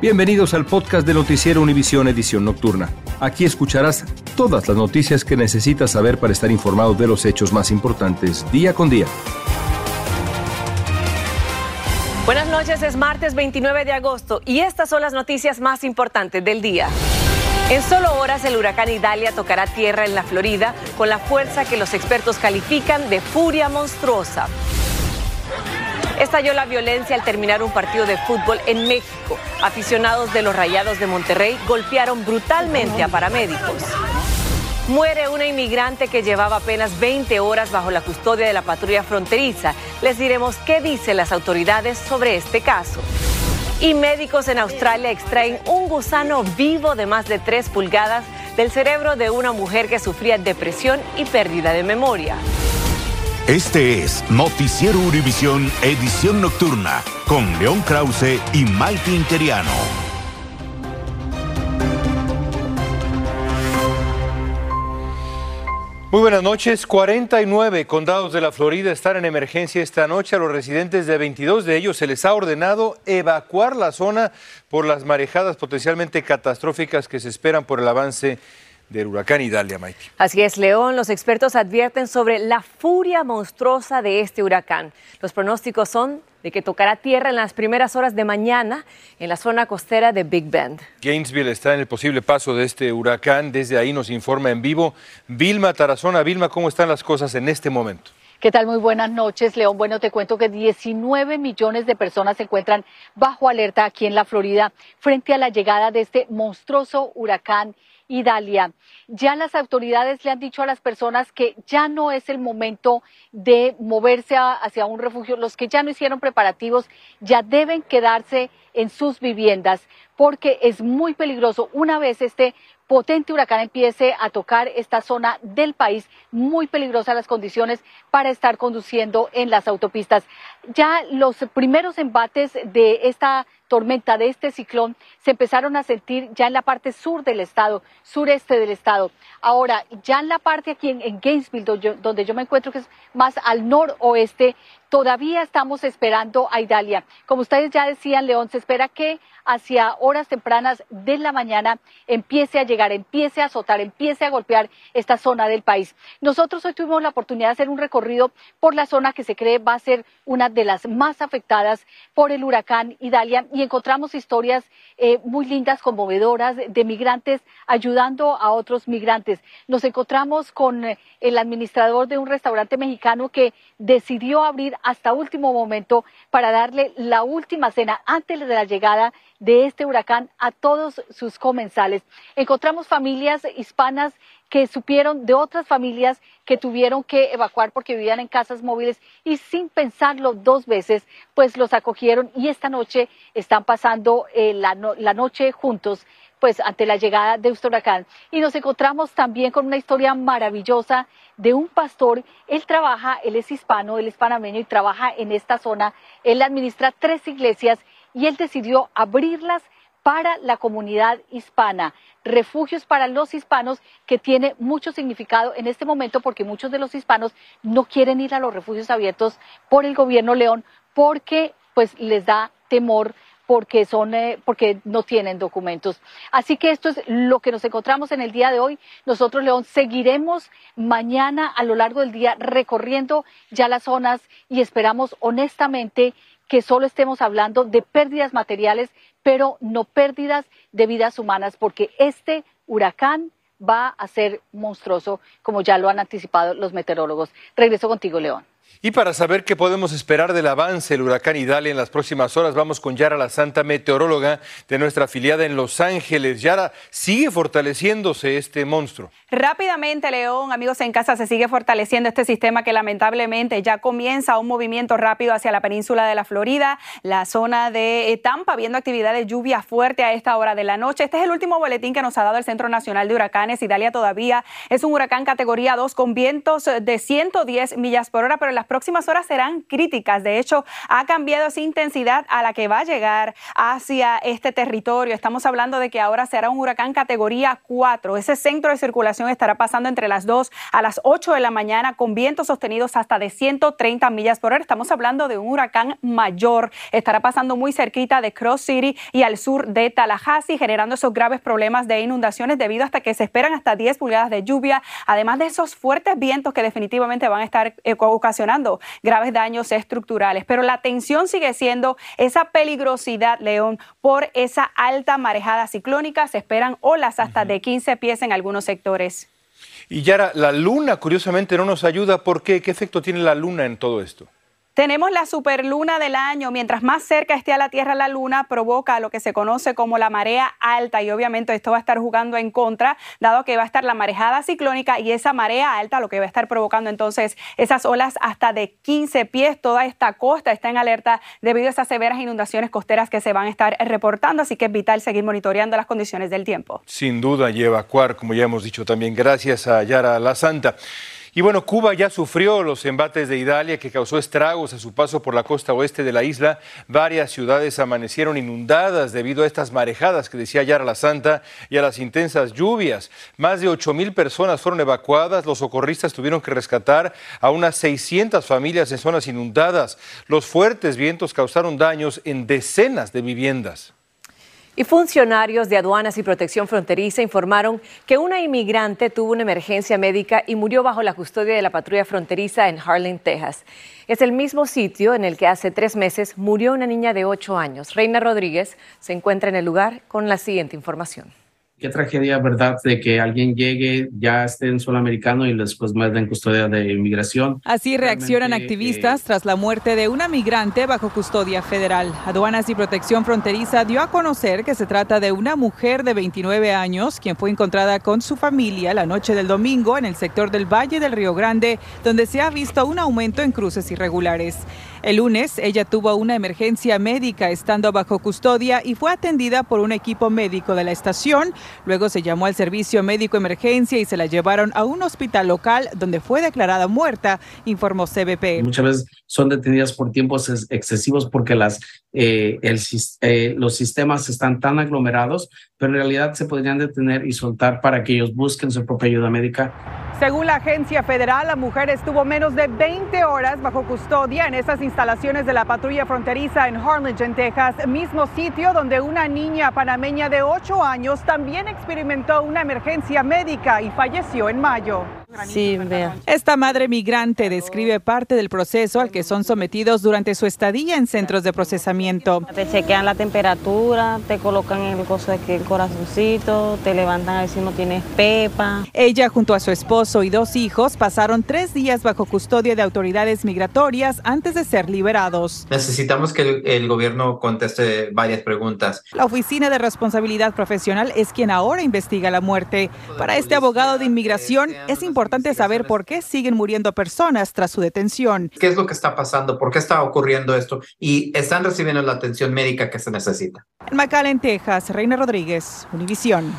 Bienvenidos al podcast de Noticiero Univisión Edición Nocturna. Aquí escucharás todas las noticias que necesitas saber para estar informado de los hechos más importantes día con día. Buenas noches, es martes 29 de agosto y estas son las noticias más importantes del día. En solo horas el huracán Idalia tocará tierra en la Florida con la fuerza que los expertos califican de furia monstruosa. Estalló la violencia al terminar un partido de fútbol en México. Aficionados de los Rayados de Monterrey golpearon brutalmente a paramédicos. Muere una inmigrante que llevaba apenas 20 horas bajo la custodia de la patrulla fronteriza. Les diremos qué dicen las autoridades sobre este caso. Y médicos en Australia extraen un gusano vivo de más de 3 pulgadas del cerebro de una mujer que sufría depresión y pérdida de memoria. Este es Noticiero Univisión Edición Nocturna con León Krause y Mike Interiano. Muy buenas noches. 49 condados de la Florida están en emergencia esta noche. A los residentes de 22 de ellos se les ha ordenado evacuar la zona por las marejadas potencialmente catastróficas que se esperan por el avance del huracán Idalia, Mike. Así es, León. Los expertos advierten sobre la furia monstruosa de este huracán. Los pronósticos son de que tocará tierra en las primeras horas de mañana en la zona costera de Big Bend. Gainesville está en el posible paso de este huracán. Desde ahí nos informa en vivo Vilma Tarazona. Vilma, ¿cómo están las cosas en este momento? ¿Qué tal? Muy buenas noches, León. Bueno, te cuento que 19 millones de personas se encuentran bajo alerta aquí en la Florida frente a la llegada de este monstruoso huracán Idalia. Ya las autoridades le han dicho a las personas que ya no es el momento de moverse hacia un refugio. Los que ya no hicieron preparativos ya deben quedarse en sus viviendas porque es muy peligroso. Una vez este potente huracán empiece a tocar esta zona del país, muy peligrosas las condiciones para estar conduciendo en las autopistas. Ya los primeros embates de esta tormenta, de este ciclón, se empezaron a sentir ya en la parte sur del estado, sureste del estado. Ahora, ya en la parte aquí en, Gainesville, donde yo, donde yo me encuentro, que es más al noroeste, todavía estamos esperando a Idalia. Como ustedes ya decían, León, se espera que hacia horas tempranas de la mañana empiece a llegar, empiece a azotar, empiece a golpear esta zona del país. Nosotros hoy tuvimos la oportunidad de hacer un recorrido por la zona que se cree va a ser una de las más afectadas por el huracán Idalia y encontramos historias eh, muy lindas, conmovedoras de migrantes ayudando a otros migrantes. Nos encontramos con eh, el administrador de un restaurante mexicano que decidió abrir hasta último momento para darle la última cena antes de la llegada de este huracán a todos sus comensales. Encontramos familias hispanas que supieron de otras familias que tuvieron que evacuar porque vivían en casas móviles y sin pensarlo dos veces, pues los acogieron y esta noche están pasando eh, la, la noche juntos pues ante la llegada de este huracán. Y nos encontramos también con una historia maravillosa de un pastor. Él trabaja, él es hispano, él es panameño y trabaja en esta zona. Él administra tres iglesias y él decidió abrirlas para la comunidad hispana, refugios para los hispanos que tiene mucho significado en este momento porque muchos de los hispanos no quieren ir a los refugios abiertos por el gobierno León porque pues les da temor porque son eh, porque no tienen documentos. Así que esto es lo que nos encontramos en el día de hoy. Nosotros León seguiremos mañana a lo largo del día recorriendo ya las zonas y esperamos honestamente que solo estemos hablando de pérdidas materiales, pero no pérdidas de vidas humanas, porque este huracán va a ser monstruoso, como ya lo han anticipado los meteorólogos. Regreso contigo, León. Y para saber qué podemos esperar del avance del huracán Idalia en las próximas horas, vamos con Yara, la santa meteoróloga de nuestra afiliada en Los Ángeles. Yara, ¿sigue fortaleciéndose este monstruo? Rápidamente, León, amigos en casa, se sigue fortaleciendo este sistema que lamentablemente ya comienza un movimiento rápido hacia la península de la Florida, la zona de Tampa, viendo actividad de lluvia fuerte a esta hora de la noche. Este es el último boletín que nos ha dado el Centro Nacional de Huracanes. Idalia todavía es un huracán categoría 2 con vientos de 110 millas por hora, pero las próximas horas serán críticas. De hecho, ha cambiado esa intensidad a la que va a llegar hacia este territorio. Estamos hablando de que ahora será un huracán categoría 4. Ese centro de circulación estará pasando entre las 2 a las 8 de la mañana con vientos sostenidos hasta de 130 millas por hora. Estamos hablando de un huracán mayor. Estará pasando muy cerquita de Cross City y al sur de Tallahassee, generando esos graves problemas de inundaciones debido hasta que se esperan hasta 10 pulgadas de lluvia, además de esos fuertes vientos que definitivamente van a estar eh, ocasionando graves daños estructurales. Pero la tensión sigue siendo esa peligrosidad, León, por esa alta marejada ciclónica. Se esperan olas hasta de 15 pies en algunos sectores. Y Yara, la luna curiosamente no nos ayuda. ¿Por qué? ¿Qué efecto tiene la luna en todo esto? Tenemos la superluna del año. Mientras más cerca esté a la Tierra la luna, provoca lo que se conoce como la marea alta y obviamente esto va a estar jugando en contra, dado que va a estar la marejada ciclónica y esa marea alta lo que va a estar provocando entonces esas olas hasta de 15 pies. Toda esta costa está en alerta debido a esas severas inundaciones costeras que se van a estar reportando, así que es vital seguir monitoreando las condiciones del tiempo. Sin duda y evacuar, como ya hemos dicho también, gracias a Yara La Santa. Y bueno, Cuba ya sufrió los embates de Idalia que causó estragos a su paso por la costa oeste de la isla. Varias ciudades amanecieron inundadas debido a estas marejadas que decía Yara la Santa y a las intensas lluvias. Más de 8 mil personas fueron evacuadas. Los socorristas tuvieron que rescatar a unas 600 familias en zonas inundadas. Los fuertes vientos causaron daños en decenas de viviendas. Y funcionarios de aduanas y protección fronteriza informaron que una inmigrante tuvo una emergencia médica y murió bajo la custodia de la patrulla fronteriza en Harlan, Texas. Es el mismo sitio en el que hace tres meses murió una niña de ocho años. Reina Rodríguez se encuentra en el lugar con la siguiente información qué tragedia, ¿verdad?, de que alguien llegue, ya esté en suelo americano y después más en custodia de inmigración. Así reaccionan activistas tras la muerte de una migrante bajo custodia federal. Aduanas y Protección Fronteriza dio a conocer que se trata de una mujer de 29 años, quien fue encontrada con su familia la noche del domingo en el sector del Valle del Río Grande, donde se ha visto un aumento en cruces irregulares. El lunes, ella tuvo una emergencia médica estando bajo custodia y fue atendida por un equipo médico de la estación. Luego se llamó al servicio médico emergencia y se la llevaron a un hospital local donde fue declarada muerta, informó CBP. Son detenidas por tiempos excesivos porque las, eh, el, eh, los sistemas están tan aglomerados, pero en realidad se podrían detener y soltar para que ellos busquen su propia ayuda médica. Según la agencia federal, la mujer estuvo menos de 20 horas bajo custodia en esas instalaciones de la patrulla fronteriza en Harlingen, Texas, mismo sitio donde una niña panameña de 8 años también experimentó una emergencia médica y falleció en mayo. Sí, vea. Esta madre migrante describe parte del proceso al que son sometidos durante su estadía en centros de procesamiento. Te chequean la temperatura, te colocan el coso de el corazoncito, te levantan a ver si no tienes pepa. Ella junto a su esposo y dos hijos pasaron tres días bajo custodia de autoridades migratorias antes de ser liberados. Necesitamos que el, el gobierno conteste varias preguntas. La Oficina de Responsabilidad Profesional es quien ahora investiga la muerte. Para este abogado de inmigración es importante importante saber por qué siguen muriendo personas tras su detención. ¿Qué es lo que está pasando? ¿Por qué está ocurriendo esto? Y están recibiendo la atención médica que se necesita. En McAllen, Texas, Reina Rodríguez, Univisión.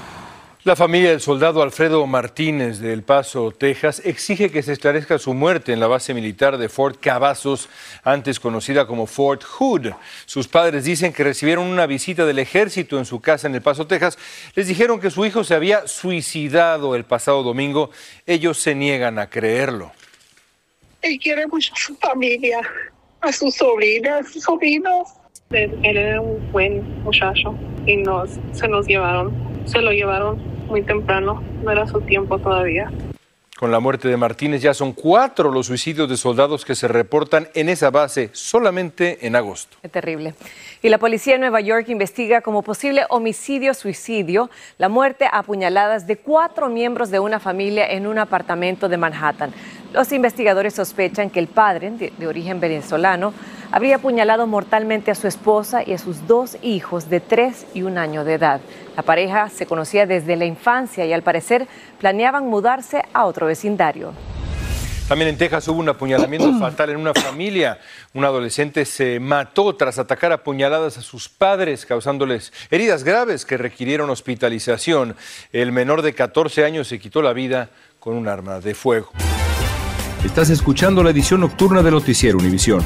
La familia del soldado Alfredo Martínez de El Paso, Texas, exige que se esclarezca su muerte en la base militar de Fort Cavazos, antes conocida como Fort Hood. Sus padres dicen que recibieron una visita del ejército en su casa en El Paso, Texas. Les dijeron que su hijo se había suicidado el pasado domingo. Ellos se niegan a creerlo. Él quiere mucho a su familia a sus sobrinas, sus sobrinos. Él era un buen muchacho y nos, se nos llevaron, se lo llevaron muy temprano, no era su tiempo todavía. Con la muerte de Martínez ya son cuatro los suicidios de soldados que se reportan en esa base solamente en agosto. Qué terrible. Y la policía de Nueva York investiga como posible homicidio-suicidio la muerte a puñaladas de cuatro miembros de una familia en un apartamento de Manhattan. Los investigadores sospechan que el padre, de, de origen venezolano, habría apuñalado mortalmente a su esposa y a sus dos hijos de tres y un año de edad. La pareja se conocía desde la infancia y al parecer planeaban mudarse a otro vecindario. También en Texas hubo un apuñalamiento fatal en una familia. Un adolescente se mató tras atacar a puñaladas a sus padres, causándoles heridas graves que requirieron hospitalización. El menor de 14 años se quitó la vida con un arma de fuego. Estás escuchando la edición nocturna de Noticiero Univisión.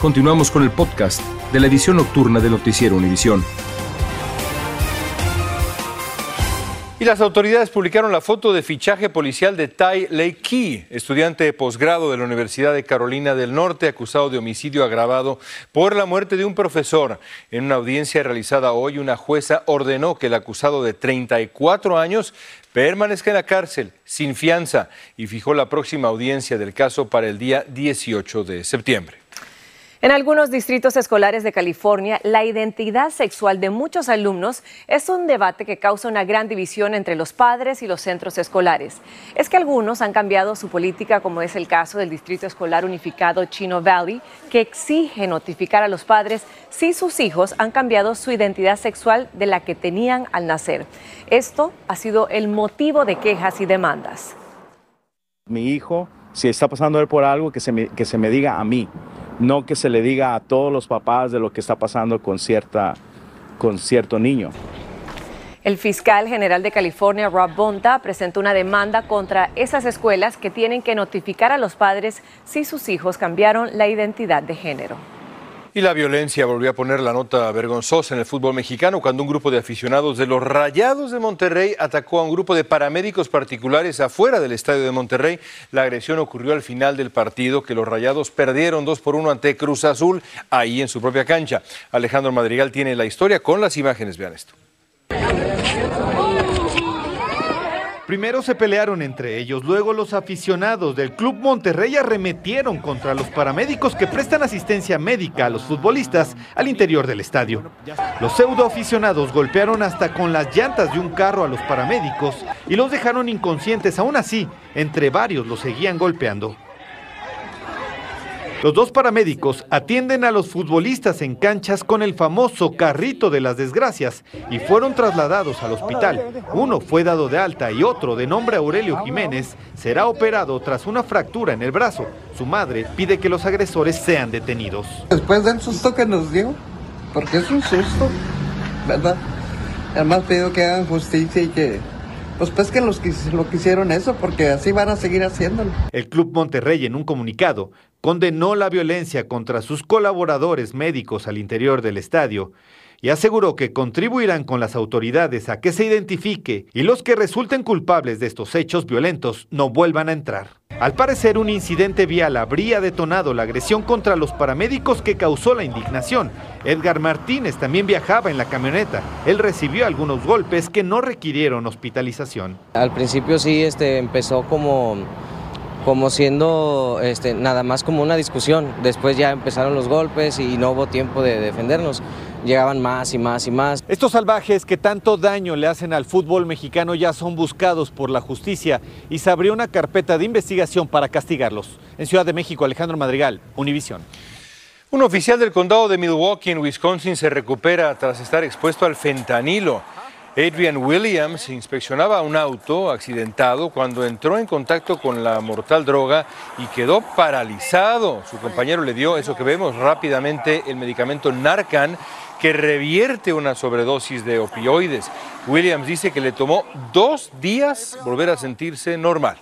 Continuamos con el podcast de la edición nocturna de Noticiero Univisión. Y las autoridades publicaron la foto de fichaje policial de Tai Lei Key, estudiante de posgrado de la Universidad de Carolina del Norte, acusado de homicidio agravado por la muerte de un profesor. En una audiencia realizada hoy, una jueza ordenó que el acusado de 34 años permanezca en la cárcel sin fianza y fijó la próxima audiencia del caso para el día 18 de septiembre. En algunos distritos escolares de California, la identidad sexual de muchos alumnos es un debate que causa una gran división entre los padres y los centros escolares. Es que algunos han cambiado su política, como es el caso del Distrito Escolar Unificado Chino Valley, que exige notificar a los padres si sus hijos han cambiado su identidad sexual de la que tenían al nacer. Esto ha sido el motivo de quejas y demandas. Mi hijo, si está pasando por algo, que se me, que se me diga a mí no que se le diga a todos los papás de lo que está pasando con, cierta, con cierto niño. El fiscal general de California, Rob Bonta, presentó una demanda contra esas escuelas que tienen que notificar a los padres si sus hijos cambiaron la identidad de género. Y la violencia volvió a poner la nota vergonzosa en el fútbol mexicano cuando un grupo de aficionados de los Rayados de Monterrey atacó a un grupo de paramédicos particulares afuera del estadio de Monterrey. La agresión ocurrió al final del partido que los Rayados perdieron 2 por 1 ante Cruz Azul ahí en su propia cancha. Alejandro Madrigal tiene la historia con las imágenes. Vean esto. Primero se pelearon entre ellos, luego los aficionados del Club Monterrey arremetieron contra los paramédicos que prestan asistencia médica a los futbolistas al interior del estadio. Los pseudo aficionados golpearon hasta con las llantas de un carro a los paramédicos y los dejaron inconscientes. Aún así, entre varios los seguían golpeando. Los dos paramédicos atienden a los futbolistas en canchas con el famoso carrito de las desgracias y fueron trasladados al hospital. Uno fue dado de alta y otro, de nombre Aurelio Jiménez, será operado tras una fractura en el brazo. Su madre pide que los agresores sean detenidos. Después del susto que nos dio, porque es un susto, ¿verdad? Además pido que hagan justicia y que pues que los que lo que hicieron eso, porque así van a seguir haciéndolo. El Club Monterrey en un comunicado condenó la violencia contra sus colaboradores médicos al interior del estadio y aseguró que contribuirán con las autoridades a que se identifique y los que resulten culpables de estos hechos violentos no vuelvan a entrar. Al parecer, un incidente vial habría detonado la agresión contra los paramédicos que causó la indignación. Edgar Martínez también viajaba en la camioneta. Él recibió algunos golpes que no requirieron hospitalización. Al principio sí este, empezó como como siendo este, nada más como una discusión. Después ya empezaron los golpes y no hubo tiempo de defendernos. Llegaban más y más y más. Estos salvajes que tanto daño le hacen al fútbol mexicano ya son buscados por la justicia y se abrió una carpeta de investigación para castigarlos. En Ciudad de México, Alejandro Madrigal, Univisión. Un oficial del condado de Milwaukee, en Wisconsin, se recupera tras estar expuesto al fentanilo. Adrian Williams inspeccionaba un auto accidentado cuando entró en contacto con la mortal droga y quedó paralizado. Su compañero le dio eso que vemos rápidamente, el medicamento Narcan, que revierte una sobredosis de opioides. Williams dice que le tomó dos días volver a sentirse normal.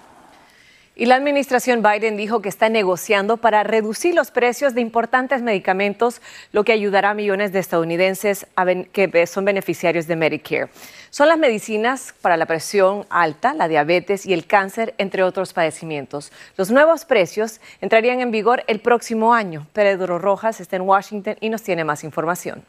Y la administración Biden dijo que está negociando para reducir los precios de importantes medicamentos, lo que ayudará a millones de estadounidenses que son beneficiarios de Medicare. Son las medicinas para la presión alta, la diabetes y el cáncer, entre otros padecimientos. Los nuevos precios entrarían en vigor el próximo año. Pedro Rojas está en Washington y nos tiene más información.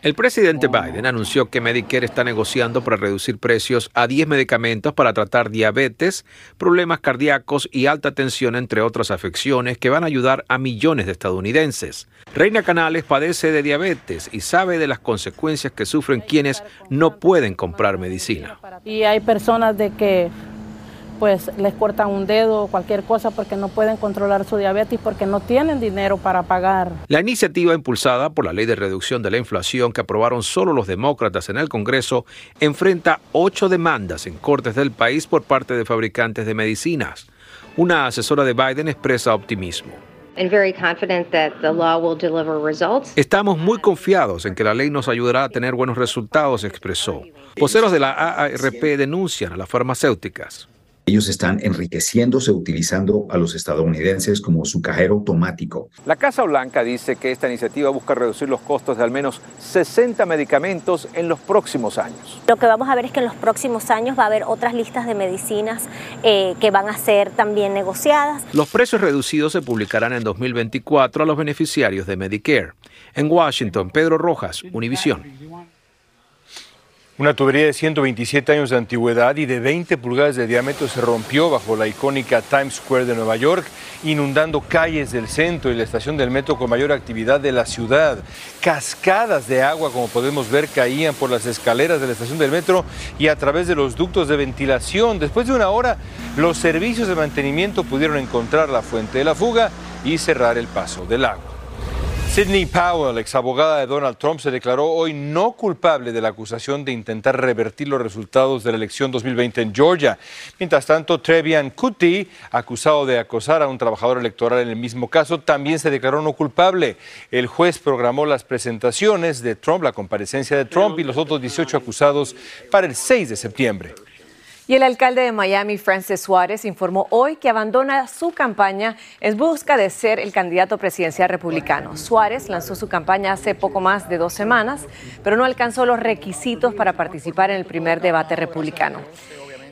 El presidente Biden anunció que Medicare está negociando para reducir precios a 10 medicamentos para tratar diabetes, problemas cardíacos y alta tensión, entre otras afecciones, que van a ayudar a millones de estadounidenses. Reina Canales padece de diabetes y sabe de las consecuencias que sufren quienes no pueden comprar medicina. Y hay personas de que pues les cortan un dedo o cualquier cosa porque no pueden controlar su diabetes porque no tienen dinero para pagar. La iniciativa impulsada por la Ley de Reducción de la Inflación que aprobaron solo los demócratas en el Congreso enfrenta ocho demandas en cortes del país por parte de fabricantes de medicinas. Una asesora de Biden expresa optimismo. Estamos muy confiados en que la ley nos ayudará a tener buenos resultados, expresó. Voceros de la AARP denuncian a las farmacéuticas. Ellos están enriqueciéndose utilizando a los estadounidenses como su cajero automático. La Casa Blanca dice que esta iniciativa busca reducir los costos de al menos 60 medicamentos en los próximos años. Lo que vamos a ver es que en los próximos años va a haber otras listas de medicinas eh, que van a ser también negociadas. Los precios reducidos se publicarán en 2024 a los beneficiarios de Medicare. En Washington, Pedro Rojas, Univisión. Una tubería de 127 años de antigüedad y de 20 pulgadas de diámetro se rompió bajo la icónica Times Square de Nueva York, inundando calles del centro y la estación del metro con mayor actividad de la ciudad. Cascadas de agua, como podemos ver, caían por las escaleras de la estación del metro y a través de los ductos de ventilación. Después de una hora, los servicios de mantenimiento pudieron encontrar la fuente de la fuga y cerrar el paso del agua. Sidney Powell, exabogada de Donald Trump, se declaró hoy no culpable de la acusación de intentar revertir los resultados de la elección 2020 en Georgia. Mientras tanto, Trevian Cuti, acusado de acosar a un trabajador electoral en el mismo caso, también se declaró no culpable. El juez programó las presentaciones de Trump, la comparecencia de Trump y los otros 18 acusados para el 6 de septiembre. Y el alcalde de Miami, Francis Suárez, informó hoy que abandona su campaña en busca de ser el candidato presidencial republicano. Suárez lanzó su campaña hace poco más de dos semanas, pero no alcanzó los requisitos para participar en el primer debate republicano.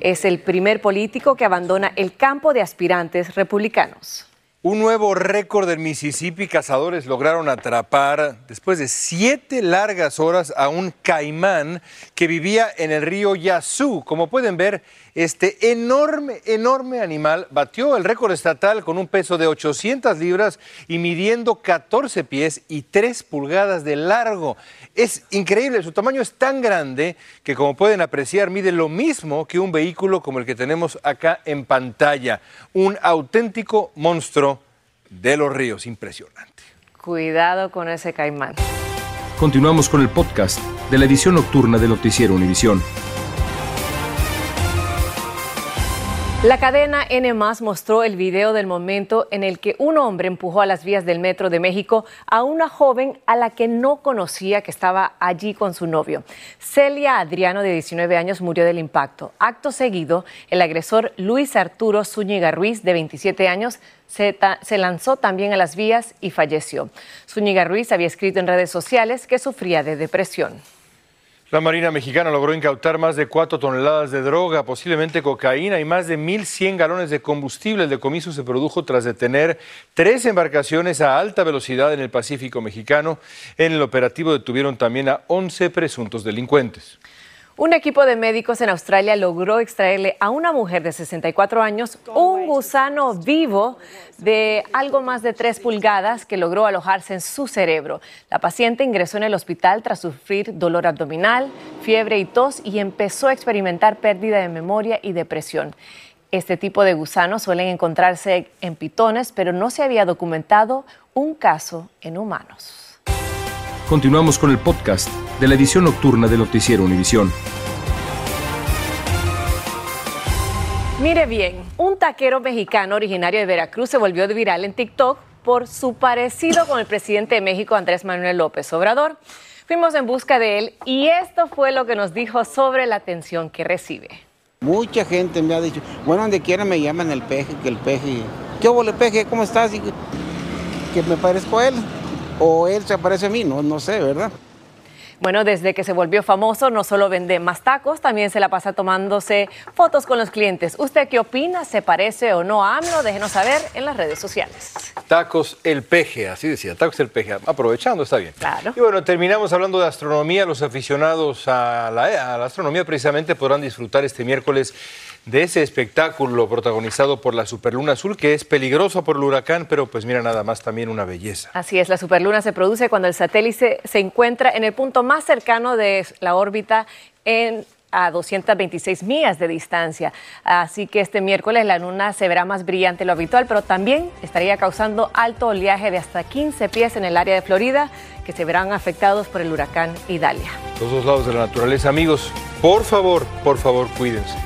Es el primer político que abandona el campo de aspirantes republicanos. Un nuevo récord del Mississippi. Cazadores lograron atrapar después de siete largas horas a un caimán que vivía en el río Yazoo. Como pueden ver, este enorme, enorme animal batió el récord estatal con un peso de 800 libras y midiendo 14 pies y 3 pulgadas de largo. Es increíble, su tamaño es tan grande que como pueden apreciar mide lo mismo que un vehículo como el que tenemos acá en pantalla. Un auténtico monstruo de los ríos, impresionante. Cuidado con ese caimán. Continuamos con el podcast de la edición nocturna de Noticiero Univisión. La cadena N mostró el video del momento en el que un hombre empujó a las vías del metro de México a una joven a la que no conocía que estaba allí con su novio. Celia Adriano, de 19 años, murió del impacto. Acto seguido, el agresor Luis Arturo Zúñiga Ruiz, de 27 años, se, se, lanzó también a las vías y falleció. Zúñiga Ruiz había escrito en redes sociales que sufría de depresión. La Marina Mexicana logró incautar más de cuatro toneladas de droga, posiblemente cocaína y más de 1.100 galones de combustible. El decomiso se produjo tras detener tres embarcaciones a alta velocidad en el Pacífico mexicano. En el operativo detuvieron también a 11 presuntos delincuentes. Un equipo de médicos en Australia logró extraerle a una mujer de 64 años un gusano vivo de algo más de 3 pulgadas que logró alojarse en su cerebro. La paciente ingresó en el hospital tras sufrir dolor abdominal, fiebre y tos y empezó a experimentar pérdida de memoria y depresión. Este tipo de gusanos suelen encontrarse en pitones, pero no se había documentado un caso en humanos. Continuamos con el podcast de la edición nocturna de Noticiero Univisión. Mire bien, un taquero mexicano originario de Veracruz se volvió viral en TikTok por su parecido con el presidente de México, Andrés Manuel López Obrador. Fuimos en busca de él y esto fue lo que nos dijo sobre la atención que recibe. Mucha gente me ha dicho, bueno, donde quiera me llaman el peje, que el peje. ¿Qué hubo, el peje? ¿Cómo estás? Y que me parezco a él o él se aparece a mí, no, no sé, ¿verdad? Bueno, desde que se volvió famoso, no solo vende más tacos, también se la pasa tomándose fotos con los clientes. ¿Usted qué opina? ¿Se parece o no a AMLO? Déjenos saber en las redes sociales. Tacos el peje, así decía, tacos el peje. Aprovechando, está bien. Claro. Y bueno, terminamos hablando de astronomía. Los aficionados a la, a la astronomía precisamente podrán disfrutar este miércoles de ese espectáculo protagonizado por la superluna azul, que es peligrosa por el huracán, pero pues mira nada más también una belleza. Así es, la superluna se produce cuando el satélite se encuentra en el punto más cercano de la órbita en a 226 millas de distancia. Así que este miércoles la luna se verá más brillante de lo habitual, pero también estaría causando alto oleaje de hasta 15 pies en el área de Florida, que se verán afectados por el huracán Idalia. Los dos lados de la naturaleza, amigos, por favor, por favor, cuídense.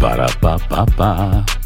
Para pa pa pa.